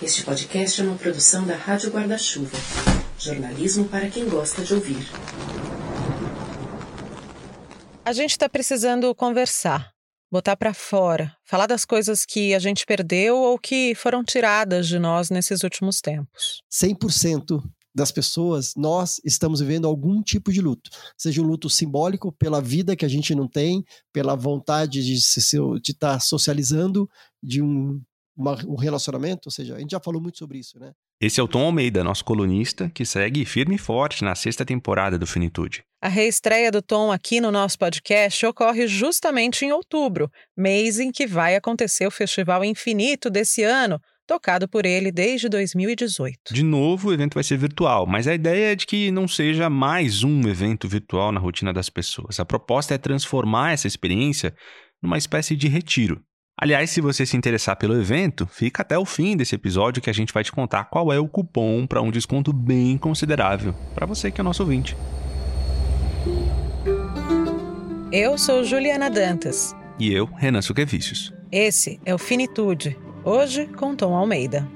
Este podcast é uma produção da Rádio Guarda-Chuva. Jornalismo para quem gosta de ouvir. A gente está precisando conversar, botar para fora, falar das coisas que a gente perdeu ou que foram tiradas de nós nesses últimos tempos. 100% das pessoas, nós estamos vivendo algum tipo de luto. Seja um luto simbólico pela vida que a gente não tem, pela vontade de estar tá socializando, de um uma, um relacionamento, ou seja, a gente já falou muito sobre isso, né? Esse é o Tom Almeida, nosso colunista, que segue firme e forte na sexta temporada do Finitude. A reestreia do Tom aqui no nosso podcast ocorre justamente em outubro, mês em que vai acontecer o Festival Infinito desse ano, tocado por ele desde 2018. De novo, o evento vai ser virtual, mas a ideia é de que não seja mais um evento virtual na rotina das pessoas. A proposta é transformar essa experiência numa espécie de retiro. Aliás, se você se interessar pelo evento, fica até o fim desse episódio que a gente vai te contar qual é o cupom para um desconto bem considerável para você que é nosso ouvinte. Eu sou Juliana Dantas. E eu, Renan Suquevicius. Esse é o Finitude, hoje com Tom Almeida.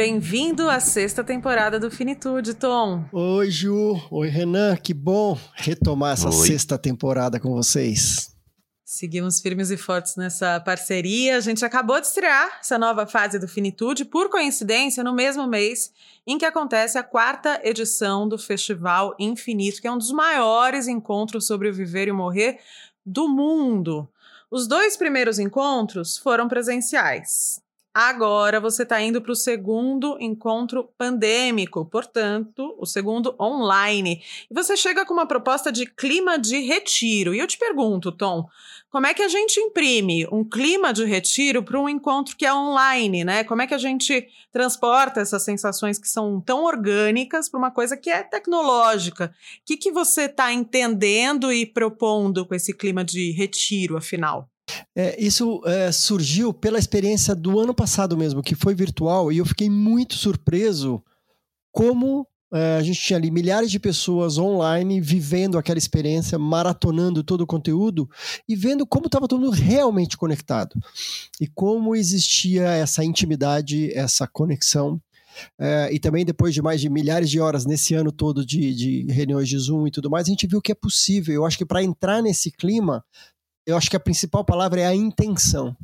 Bem-vindo à sexta temporada do Finitude, Tom. Oi, Ju. Oi, Renan. Que bom retomar essa Oi. sexta temporada com vocês. Seguimos firmes e fortes nessa parceria. A gente acabou de estrear essa nova fase do Finitude, por coincidência, no mesmo mês em que acontece a quarta edição do Festival Infinito, que é um dos maiores encontros sobre o viver e o morrer do mundo. Os dois primeiros encontros foram presenciais. Agora você está indo para o segundo encontro pandêmico, portanto, o segundo online. E você chega com uma proposta de clima de retiro. E eu te pergunto, Tom, como é que a gente imprime um clima de retiro para um encontro que é online, né? Como é que a gente transporta essas sensações que são tão orgânicas para uma coisa que é tecnológica? O que, que você está entendendo e propondo com esse clima de retiro, afinal? É, isso é, surgiu pela experiência do ano passado mesmo, que foi virtual, e eu fiquei muito surpreso como é, a gente tinha ali milhares de pessoas online vivendo aquela experiência, maratonando todo o conteúdo e vendo como estava todo mundo realmente conectado e como existia essa intimidade, essa conexão. É, e também depois de mais de milhares de horas nesse ano todo de, de reuniões de Zoom e tudo mais, a gente viu que é possível. Eu acho que para entrar nesse clima, eu acho que a principal palavra é a intenção.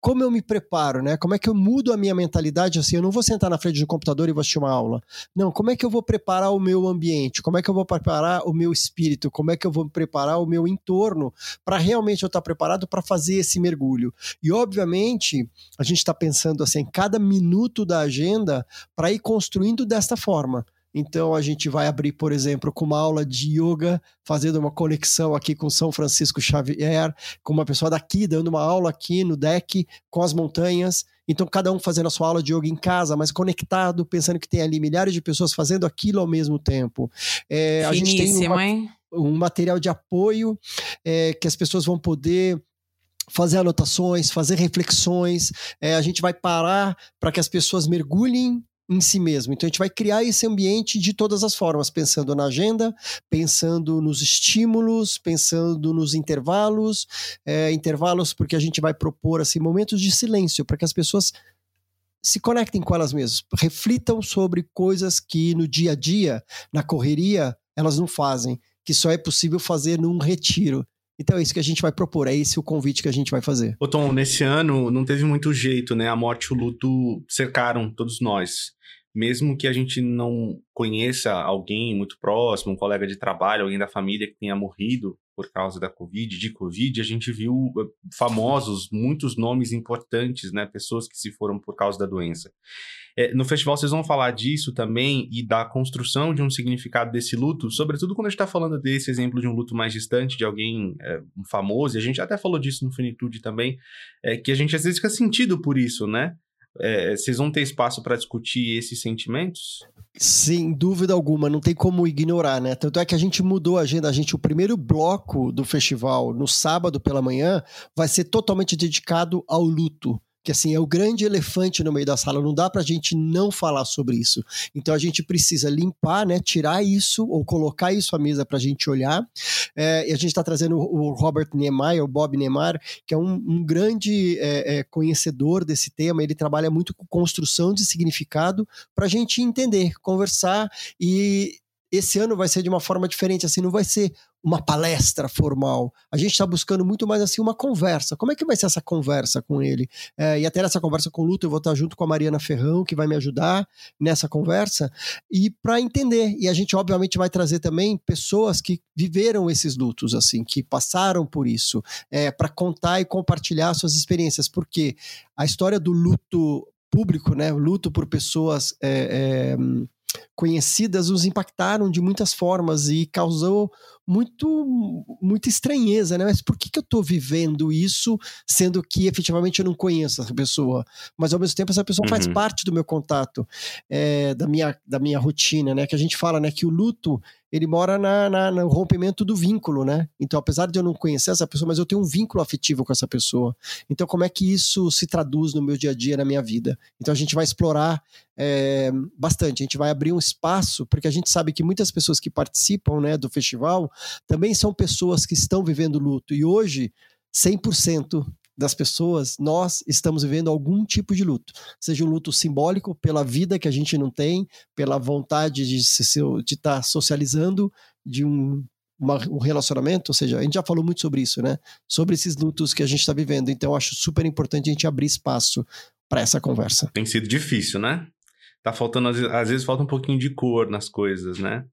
Como eu me preparo, né? Como é que eu mudo a minha mentalidade assim? Eu não vou sentar na frente do computador e vou assistir uma aula. Não, como é que eu vou preparar o meu ambiente? Como é que eu vou preparar o meu espírito? Como é que eu vou preparar o meu entorno para realmente eu estar preparado para fazer esse mergulho? E obviamente, a gente está pensando assim, cada minuto da agenda para ir construindo desta forma. Então a gente vai abrir, por exemplo, com uma aula de yoga, fazendo uma conexão aqui com São Francisco Xavier, com uma pessoa daqui dando uma aula aqui no deck com as montanhas. Então cada um fazendo a sua aula de yoga em casa, mas conectado, pensando que tem ali milhares de pessoas fazendo aquilo ao mesmo tempo. É, a gente tem uma, um material de apoio é, que as pessoas vão poder fazer anotações, fazer reflexões. É, a gente vai parar para que as pessoas mergulhem em si mesmo. Então a gente vai criar esse ambiente de todas as formas, pensando na agenda, pensando nos estímulos, pensando nos intervalos, é, intervalos porque a gente vai propor assim momentos de silêncio para que as pessoas se conectem com elas mesmas, reflitam sobre coisas que no dia a dia, na correria, elas não fazem, que só é possível fazer num retiro. Então é isso que a gente vai propor, é esse o convite que a gente vai fazer. Ô Tom, nesse ano não teve muito jeito, né? A morte e o luto cercaram todos nós mesmo que a gente não conheça alguém muito próximo, um colega de trabalho, alguém da família que tenha morrido por causa da Covid, de Covid, a gente viu eh, famosos, muitos nomes importantes, né? Pessoas que se foram por causa da doença. É, no festival vocês vão falar disso também e da construção de um significado desse luto, sobretudo quando a gente está falando desse exemplo de um luto mais distante, de alguém é, famoso, e a gente até falou disso no Finitude também, é, que a gente às vezes fica sentido por isso, né? É, vocês vão ter espaço para discutir esses sentimentos? Sem dúvida alguma, não tem como ignorar, né? Tanto é que a gente mudou a agenda. A gente, o primeiro bloco do festival, no sábado pela manhã, vai ser totalmente dedicado ao luto que assim é o grande elefante no meio da sala, não dá para a gente não falar sobre isso. Então a gente precisa limpar, né, tirar isso ou colocar isso à mesa para a gente olhar. É, e a gente está trazendo o Robert Niemeyer, o Bob Niemeyer, que é um, um grande é, é, conhecedor desse tema. Ele trabalha muito com construção de significado para a gente entender, conversar e esse ano vai ser de uma forma diferente, assim, não vai ser uma palestra formal. A gente está buscando muito mais assim uma conversa. Como é que vai ser essa conversa com ele? É, e até nessa conversa com o Luto, eu vou estar junto com a Mariana Ferrão, que vai me ajudar nessa conversa, e para entender. E a gente, obviamente, vai trazer também pessoas que viveram esses lutos, assim, que passaram por isso, é, para contar e compartilhar suas experiências, porque a história do luto público, né, o luto por pessoas. É, é conhecidas nos impactaram de muitas formas e causou muito muita estranheza, né? Mas por que, que eu estou vivendo isso, sendo que efetivamente eu não conheço essa pessoa? Mas ao mesmo tempo essa pessoa uhum. faz parte do meu contato, é, da, minha, da minha rotina, né? Que a gente fala, né? Que o luto ele mora na, na, no rompimento do vínculo, né? Então, apesar de eu não conhecer essa pessoa, mas eu tenho um vínculo afetivo com essa pessoa. Então, como é que isso se traduz no meu dia a dia, na minha vida? Então, a gente vai explorar é, bastante. A gente vai abrir um espaço, porque a gente sabe que muitas pessoas que participam né, do festival também são pessoas que estão vivendo luto. E hoje, 100% das pessoas, nós estamos vivendo algum tipo de luto. Seja um luto simbólico pela vida que a gente não tem, pela vontade de estar de tá socializando, de um, uma, um relacionamento, ou seja, a gente já falou muito sobre isso, né? Sobre esses lutos que a gente está vivendo. Então, acho super importante a gente abrir espaço para essa conversa. Tem sido difícil, né? Tá faltando, às vezes, falta um pouquinho de cor nas coisas, né?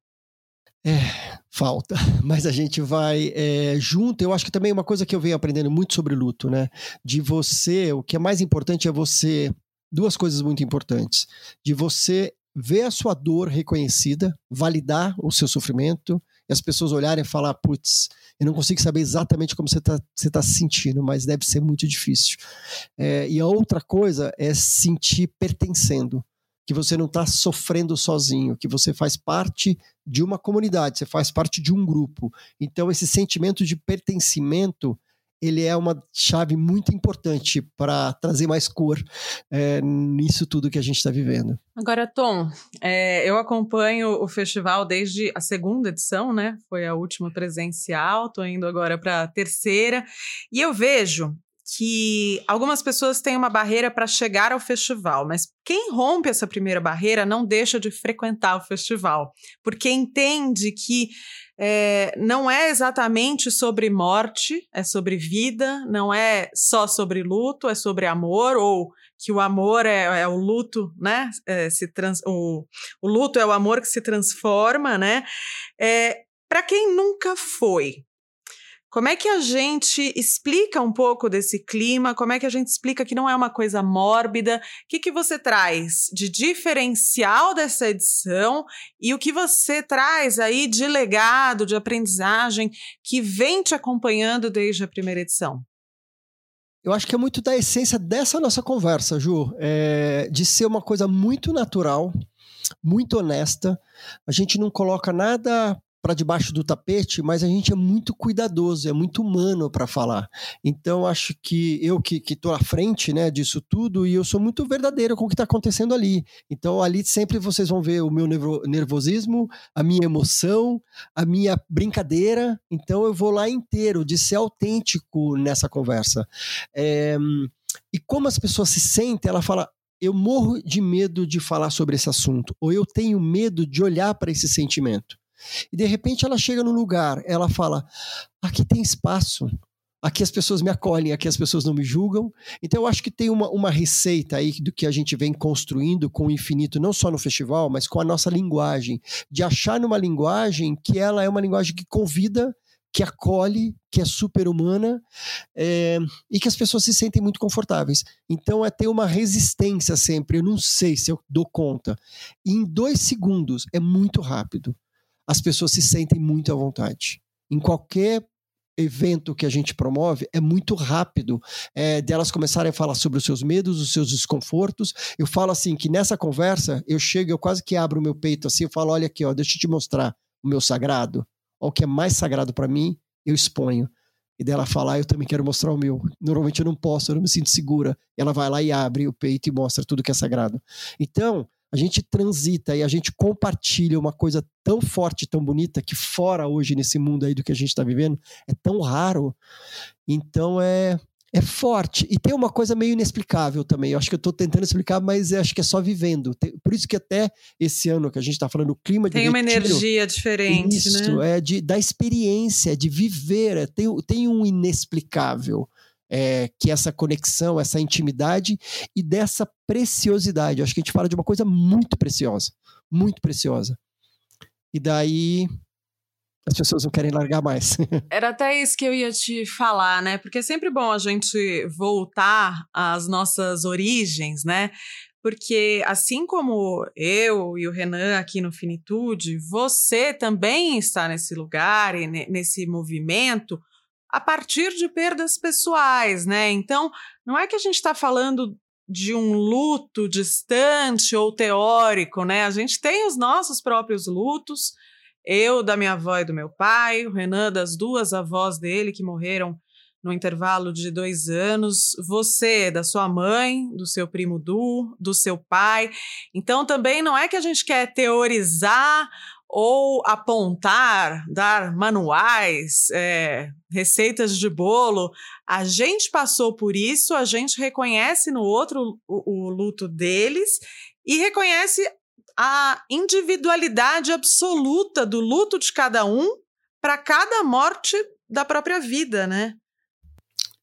É, falta, mas a gente vai é, junto. Eu acho que também uma coisa que eu venho aprendendo muito sobre luto, né? De você, o que é mais importante é você. Duas coisas muito importantes. De você ver a sua dor reconhecida, validar o seu sofrimento, e as pessoas olharem e falar: putz, eu não consigo saber exatamente como você está você tá se sentindo, mas deve ser muito difícil. É, e a outra coisa é sentir pertencendo que você não está sofrendo sozinho, que você faz parte de uma comunidade, você faz parte de um grupo. Então, esse sentimento de pertencimento ele é uma chave muito importante para trazer mais cor é, nisso tudo que a gente está vivendo. Agora, Tom, é, eu acompanho o festival desde a segunda edição, né? Foi a última presencial, estou indo agora para a terceira, e eu vejo que algumas pessoas têm uma barreira para chegar ao festival, mas quem rompe essa primeira barreira não deixa de frequentar o festival, porque entende que é, não é exatamente sobre morte, é sobre vida, não é só sobre luto, é sobre amor, ou que o amor é, é o luto, né? É, se trans, o, o luto é o amor que se transforma, né? É, para quem nunca foi, como é que a gente explica um pouco desse clima? Como é que a gente explica que não é uma coisa mórbida? O que, que você traz de diferencial dessa edição e o que você traz aí de legado, de aprendizagem que vem te acompanhando desde a primeira edição? Eu acho que é muito da essência dessa nossa conversa, Ju, é, de ser uma coisa muito natural, muito honesta. A gente não coloca nada para debaixo do tapete, mas a gente é muito cuidadoso, é muito humano para falar. Então acho que eu que estou à frente né, disso tudo e eu sou muito verdadeiro com o que está acontecendo ali. Então ali sempre vocês vão ver o meu nervosismo, a minha emoção, a minha brincadeira. Então eu vou lá inteiro de ser autêntico nessa conversa. É, e como as pessoas se sentem, ela fala, eu morro de medo de falar sobre esse assunto, ou eu tenho medo de olhar para esse sentimento. E de repente ela chega no lugar, ela fala: aqui tem espaço, aqui as pessoas me acolhem, aqui as pessoas não me julgam. Então eu acho que tem uma, uma receita aí do que a gente vem construindo com o infinito, não só no festival, mas com a nossa linguagem, de achar numa linguagem que ela é uma linguagem que convida, que acolhe, que é super humana é, e que as pessoas se sentem muito confortáveis. Então é ter uma resistência sempre. Eu não sei se eu dou conta. E em dois segundos é muito rápido as pessoas se sentem muito à vontade. Em qualquer evento que a gente promove é muito rápido é, delas começarem a falar sobre os seus medos, os seus desconfortos. Eu falo assim que nessa conversa eu chego, eu quase que abro o meu peito assim, eu falo, olha aqui, ó, deixa eu te mostrar o meu sagrado, o que é mais sagrado para mim, eu exponho. E dela falar, eu também quero mostrar o meu. Normalmente eu não posso, eu não me sinto segura. Ela vai lá e abre o peito e mostra tudo que é sagrado. Então, a gente transita e a gente compartilha uma coisa tão forte, tão bonita, que fora hoje nesse mundo aí do que a gente está vivendo, é tão raro. Então é, é forte. E tem uma coisa meio inexplicável também. Eu acho que eu estou tentando explicar, mas acho que é só vivendo. Por isso que até esse ano que a gente está falando, o clima de Tem uma energia diferente, isso, né? é de, da experiência, de viver. É, tem, tem um inexplicável é, que essa conexão, essa intimidade e dessa preciosidade. Eu acho que a gente fala de uma coisa muito preciosa, muito preciosa. E daí as pessoas não querem largar mais. Era até isso que eu ia te falar, né? Porque é sempre bom a gente voltar às nossas origens, né? Porque assim como eu e o Renan aqui no Finitude, você também está nesse lugar e nesse movimento a partir de perdas pessoais, né? Então, não é que a gente está falando de um luto distante ou teórico, né? A gente tem os nossos próprios lutos. Eu da minha avó e do meu pai, o Renan das duas avós dele que morreram no intervalo de dois anos, você da sua mãe, do seu primo Du, do seu pai. Então também não é que a gente quer teorizar ou apontar, dar manuais, é, receitas de bolo. A gente passou por isso, a gente reconhece no outro o, o luto deles e reconhece a individualidade absoluta do luto de cada um para cada morte da própria vida, né?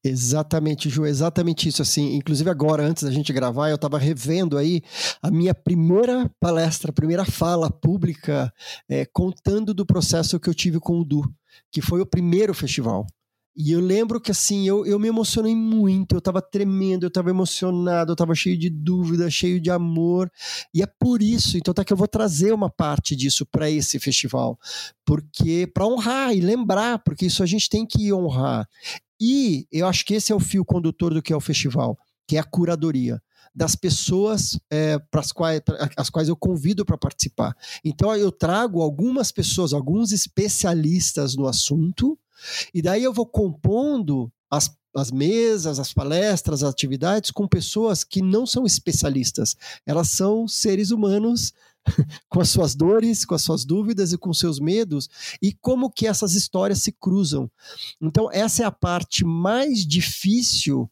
Exatamente, Ju, exatamente isso. Assim, inclusive agora, antes da gente gravar, eu estava revendo aí a minha primeira palestra, primeira fala pública, é, contando do processo que eu tive com o Du, que foi o primeiro festival. E eu lembro que assim, eu, eu me emocionei muito, eu estava tremendo, eu estava emocionado, eu estava cheio de dúvida, cheio de amor. E é por isso, então tá que eu vou trazer uma parte disso para esse festival, porque para honrar e lembrar, porque isso a gente tem que honrar. E eu acho que esse é o fio condutor do que é o festival, que é a curadoria das pessoas é, para as quais, as quais eu convido para participar. Então eu trago algumas pessoas, alguns especialistas no assunto, e daí eu vou compondo as as mesas, as palestras, as atividades com pessoas que não são especialistas. Elas são seres humanos com as suas dores, com as suas dúvidas e com seus medos e como que essas histórias se cruzam. Então essa é a parte mais difícil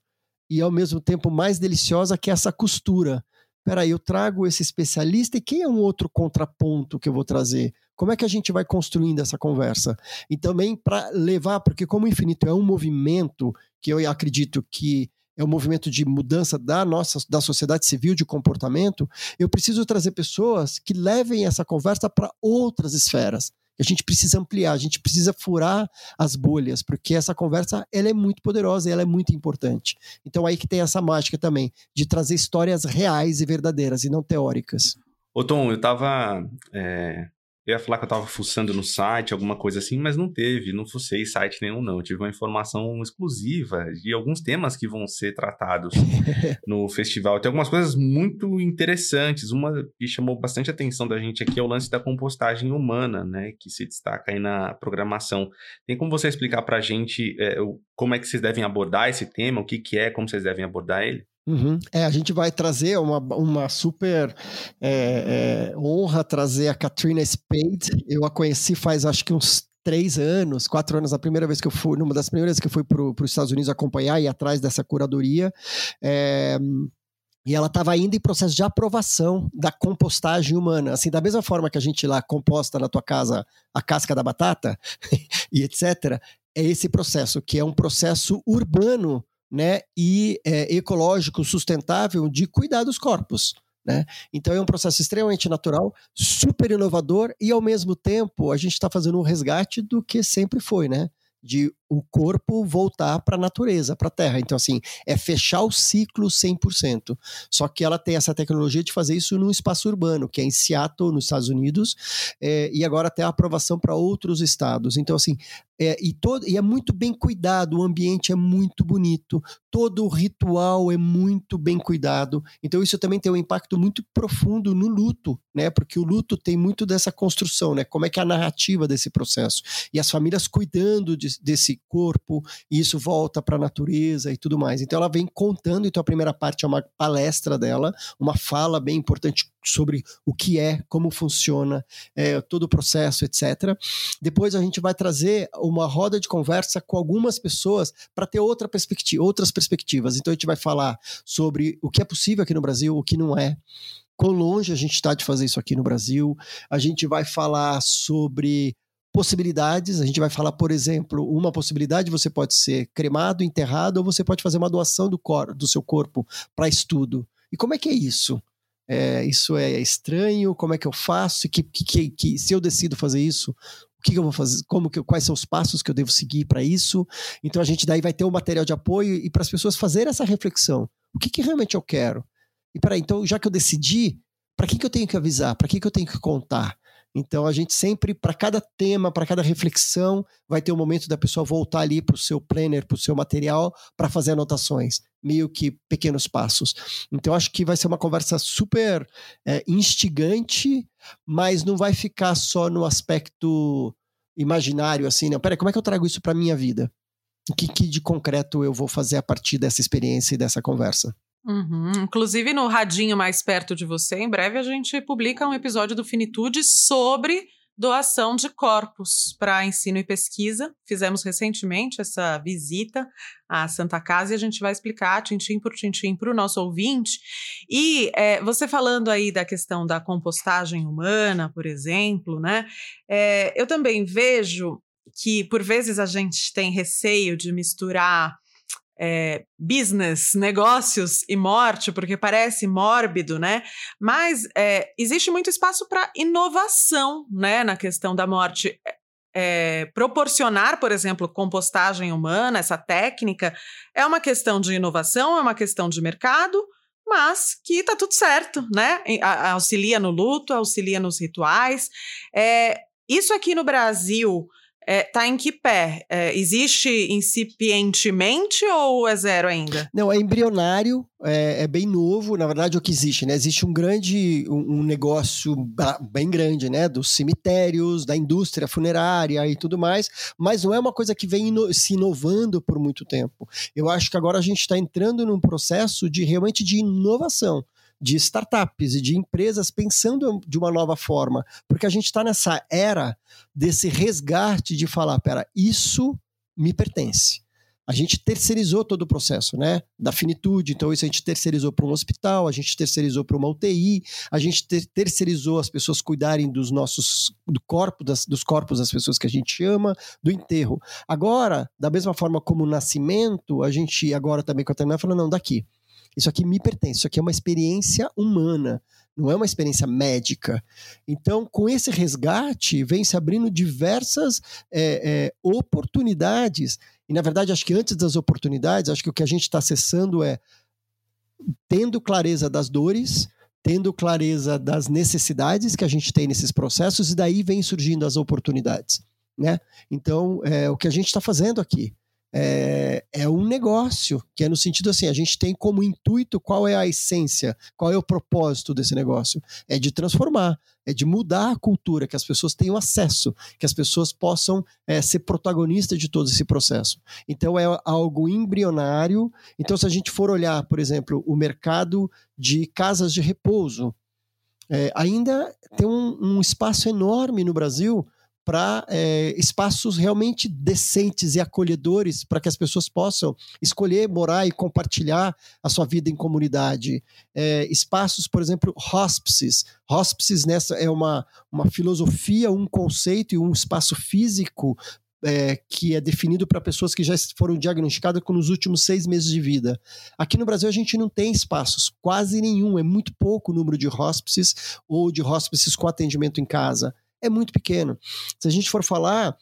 e ao mesmo tempo mais deliciosa que é essa costura. Peraí, eu trago esse especialista e quem é um outro contraponto que eu vou trazer? Como é que a gente vai construindo essa conversa? E também para levar, porque como o Infinito é um movimento que eu acredito que é um movimento de mudança da nossa da sociedade civil de comportamento, eu preciso trazer pessoas que levem essa conversa para outras esferas. A gente precisa ampliar, a gente precisa furar as bolhas, porque essa conversa ela é muito poderosa e ela é muito importante. Então aí que tem essa mágica também de trazer histórias reais e verdadeiras e não teóricas. Ô Tom, eu tava é, eu ia falar que eu tava fuçando no site, alguma coisa assim, mas não teve, não fucei site nenhum, não. Eu tive uma informação exclusiva de alguns temas que vão ser tratados no festival. Tem algumas coisas muito interessantes. Uma que chamou bastante atenção da gente aqui é o lance da compostagem humana, né? Que se destaca aí na programação. Tem como você explicar pra gente é, como é que vocês devem abordar esse tema, o que, que é, como vocês devem abordar ele? Uhum. É, a gente vai trazer uma, uma super é, é, honra trazer a Katrina Spade. Eu a conheci faz acho que uns três anos, quatro anos, a primeira vez que eu fui, numa das primeiras que eu fui para os Estados Unidos acompanhar e atrás dessa curadoria. É, e ela estava ainda em processo de aprovação da compostagem humana. Assim, da mesma forma que a gente lá composta na tua casa a casca da batata e etc., é esse processo, que é um processo urbano né, e é, ecológico sustentável de cuidar dos corpos. Né? Então é um processo extremamente natural, super inovador e ao mesmo tempo a gente está fazendo um resgate do que sempre foi, né? De o corpo voltar para a natureza, para a terra. Então, assim, é fechar o ciclo 100%. Só que ela tem essa tecnologia de fazer isso num espaço urbano, que é em Seattle, nos Estados Unidos, é, e agora até a aprovação para outros estados. Então, assim, é, e, todo, e é muito bem cuidado, o ambiente é muito bonito, todo o ritual é muito bem cuidado. Então, isso também tem um impacto muito profundo no luto, né? Porque o luto tem muito dessa construção, né? Como é que é a narrativa desse processo. E as famílias cuidando de, desse esse corpo, e isso volta para a natureza e tudo mais. Então ela vem contando, então a primeira parte é uma palestra dela, uma fala bem importante sobre o que é, como funciona, é, todo o processo, etc. Depois a gente vai trazer uma roda de conversa com algumas pessoas para ter outra perspectiva, outras perspectivas. Então a gente vai falar sobre o que é possível aqui no Brasil, o que não é, quão longe a gente está de fazer isso aqui no Brasil. A gente vai falar sobre possibilidades. A gente vai falar, por exemplo, uma possibilidade: você pode ser cremado, enterrado, ou você pode fazer uma doação do, cor, do seu corpo para estudo. E como é que é isso? É, isso é estranho? Como é que eu faço? Que, que, que, se eu decido fazer isso, o que, eu vou fazer? Como que, quais são os passos que eu devo seguir para isso? Então a gente daí vai ter um material de apoio e para as pessoas fazerem essa reflexão. O que, que realmente eu quero? E peraí, então já que eu decidi, para que, que eu tenho que avisar? Para que, que eu tenho que contar? Então a gente sempre, para cada tema, para cada reflexão, vai ter um momento da pessoa voltar ali para o seu planner, para o seu material, para fazer anotações, meio que pequenos passos. Então acho que vai ser uma conversa super é, instigante, mas não vai ficar só no aspecto imaginário, assim, não. Peraí, como é que eu trago isso para minha vida? O que, que de concreto eu vou fazer a partir dessa experiência e dessa conversa? Uhum. Inclusive, no radinho mais perto de você, em breve a gente publica um episódio do Finitude sobre doação de corpos para ensino e pesquisa. Fizemos recentemente essa visita à Santa Casa e a gente vai explicar tintim por tintim para o nosso ouvinte. E é, você falando aí da questão da compostagem humana, por exemplo, né? É, eu também vejo que por vezes a gente tem receio de misturar é, business, negócios e morte, porque parece mórbido, né? Mas é, existe muito espaço para inovação, né, na questão da morte. É, proporcionar, por exemplo, compostagem humana, essa técnica, é uma questão de inovação, é uma questão de mercado, mas que tá tudo certo, né? auxilia no luto, auxilia nos rituais. É, isso aqui no Brasil é, tá em que pé? É, existe incipientemente ou é zero ainda? Não, é embrionário, é, é, bem novo, na verdade, o que existe, né? Existe um grande, um, um, negócio bem grande, né? Dos cemitérios, da indústria funerária e tudo mais, mas não é uma coisa que vem ino se inovando por muito tempo. Eu acho que agora a gente está entrando num processo de realmente de inovação de startups e de empresas pensando de uma nova forma, porque a gente está nessa era desse resgate de falar, pera, isso me pertence. A gente terceirizou todo o processo, né? Da finitude, então isso a gente terceirizou para um hospital, a gente terceirizou para uma UTI, a gente ter terceirizou as pessoas cuidarem dos nossos do corpo, das, dos corpos das pessoas que a gente ama, do enterro. Agora, da mesma forma como o nascimento, a gente agora também com a terminal falando, não, daqui. Isso aqui me pertence, isso aqui é uma experiência humana, não é uma experiência médica. Então, com esse resgate, vem se abrindo diversas é, é, oportunidades. E, na verdade, acho que antes das oportunidades, acho que o que a gente está acessando é tendo clareza das dores, tendo clareza das necessidades que a gente tem nesses processos, e daí vem surgindo as oportunidades. Né? Então, é o que a gente está fazendo aqui é, é um negócio, que é no sentido assim, a gente tem como intuito qual é a essência, qual é o propósito desse negócio. É de transformar, é de mudar a cultura, que as pessoas tenham acesso, que as pessoas possam é, ser protagonistas de todo esse processo. Então é algo embrionário. Então, se a gente for olhar, por exemplo, o mercado de casas de repouso, é, ainda tem um, um espaço enorme no Brasil para é, espaços realmente decentes e acolhedores para que as pessoas possam escolher morar e compartilhar a sua vida em comunidade. É, espaços, por exemplo, hospices. Hospices nessa é uma, uma filosofia, um conceito e um espaço físico é, que é definido para pessoas que já foram diagnosticadas com nos últimos seis meses de vida. Aqui no Brasil a gente não tem espaços, quase nenhum, é muito pouco o número de hospices ou de hospices com atendimento em casa é muito pequeno. Se a gente for falar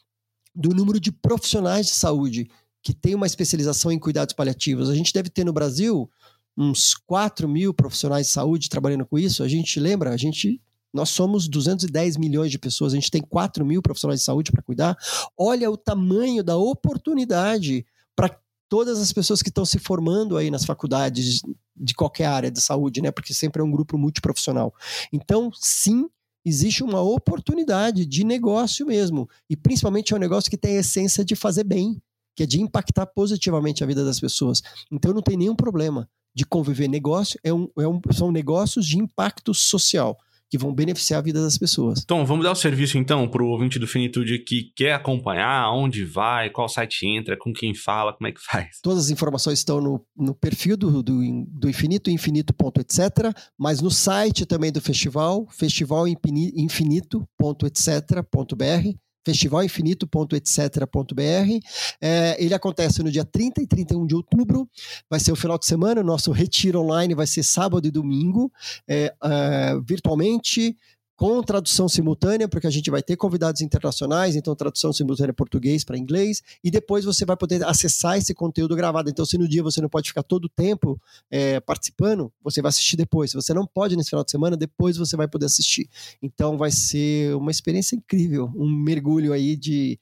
do número de profissionais de saúde que tem uma especialização em cuidados paliativos, a gente deve ter no Brasil uns 4 mil profissionais de saúde trabalhando com isso. A gente lembra, a gente nós somos 210 milhões de pessoas, a gente tem 4 mil profissionais de saúde para cuidar. Olha o tamanho da oportunidade para todas as pessoas que estão se formando aí nas faculdades de qualquer área de saúde, né? Porque sempre é um grupo multiprofissional. Então, sim, existe uma oportunidade de negócio mesmo. E principalmente é um negócio que tem a essência de fazer bem, que é de impactar positivamente a vida das pessoas. Então não tem nenhum problema de conviver negócio, é um, é um, são negócios de impacto social que vão beneficiar a vida das pessoas. Então, vamos dar o serviço então para o ouvinte do Finitude que quer acompanhar, onde vai, qual site entra, com quem fala, como é que faz? Todas as informações estão no, no perfil do, do, do Infinito, infinito.etc, mas no site também do festival, festivalinfinito.etc.br festivalinfinito.etc.br. É, ele acontece no dia 30 e 31 de outubro, vai ser o final de semana, o nosso retiro online vai ser sábado e domingo, é, é, virtualmente, com tradução simultânea, porque a gente vai ter convidados internacionais, então tradução simultânea português para inglês, e depois você vai poder acessar esse conteúdo gravado. Então, se no dia você não pode ficar todo o tempo é, participando, você vai assistir depois. Se você não pode nesse final de semana, depois você vai poder assistir. Então, vai ser uma experiência incrível, um mergulho aí de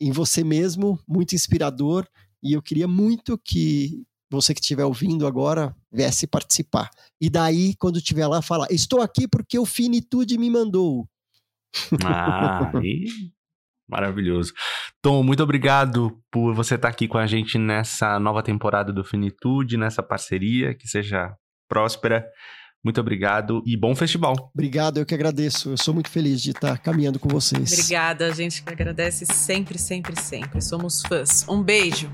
em você mesmo, muito inspirador. E eu queria muito que você que estiver ouvindo agora viesse participar. E daí, quando estiver lá, falar: Estou aqui porque o Finitude me mandou. Ah, e... maravilhoso. Tom, muito obrigado por você estar aqui com a gente nessa nova temporada do Finitude, nessa parceria, que seja próspera. Muito obrigado e bom festival. Obrigado, eu que agradeço. Eu sou muito feliz de estar caminhando com vocês. Obrigada, a gente que agradece sempre, sempre, sempre. Somos fãs. Um beijo.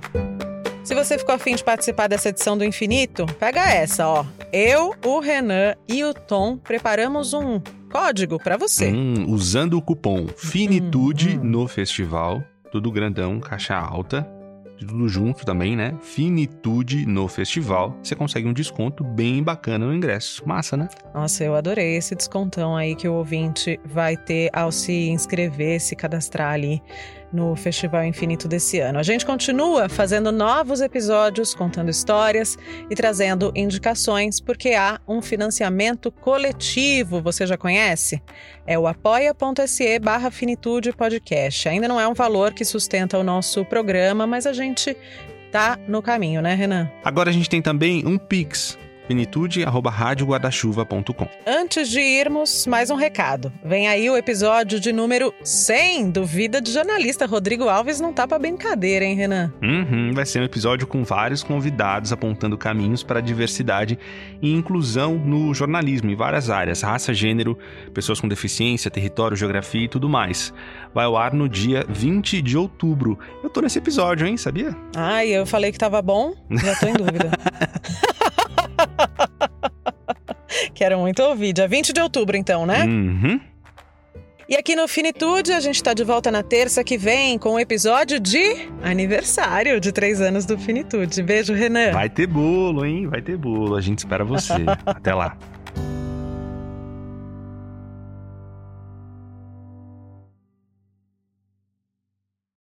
Se você ficou afim de participar dessa edição do Infinito, pega essa, ó. Eu, o Renan e o Tom preparamos um código para você. Hum, usando o cupom Finitude hum, hum. no festival, tudo grandão, caixa alta, tudo junto também, né? Finitude no festival. Você consegue um desconto bem bacana no ingresso. Massa, né? Nossa, eu adorei esse descontão aí que o ouvinte vai ter ao se inscrever, se cadastrar ali no Festival Infinito desse ano. A gente continua fazendo novos episódios, contando histórias e trazendo indicações, porque há um financiamento coletivo, você já conhece? É o apoia.se barra finitude podcast. Ainda não é um valor que sustenta o nosso programa, mas a gente tá no caminho, né, Renan? Agora a gente tem também um Pix finitude@radioguardachuva.com. Antes de irmos, mais um recado. Vem aí o episódio de número 100 do Vida de Jornalista. Rodrigo Alves não tá para brincadeira, hein, Renan? Uhum, vai ser um episódio com vários convidados apontando caminhos para a diversidade e inclusão no jornalismo em várias áreas, raça, gênero, pessoas com deficiência, território, geografia e tudo mais. Vai ao ar no dia 20 de outubro. Eu tô nesse episódio, hein? Sabia? Ai, eu falei que tava bom, já tô em dúvida. Quero muito ouvir. Dia 20 de outubro, então, né? Uhum. E aqui no Finitude, a gente está de volta na terça que vem com o um episódio de aniversário de três anos do Finitude. Beijo, Renan. Vai ter bolo, hein? Vai ter bolo. A gente espera você. Até lá.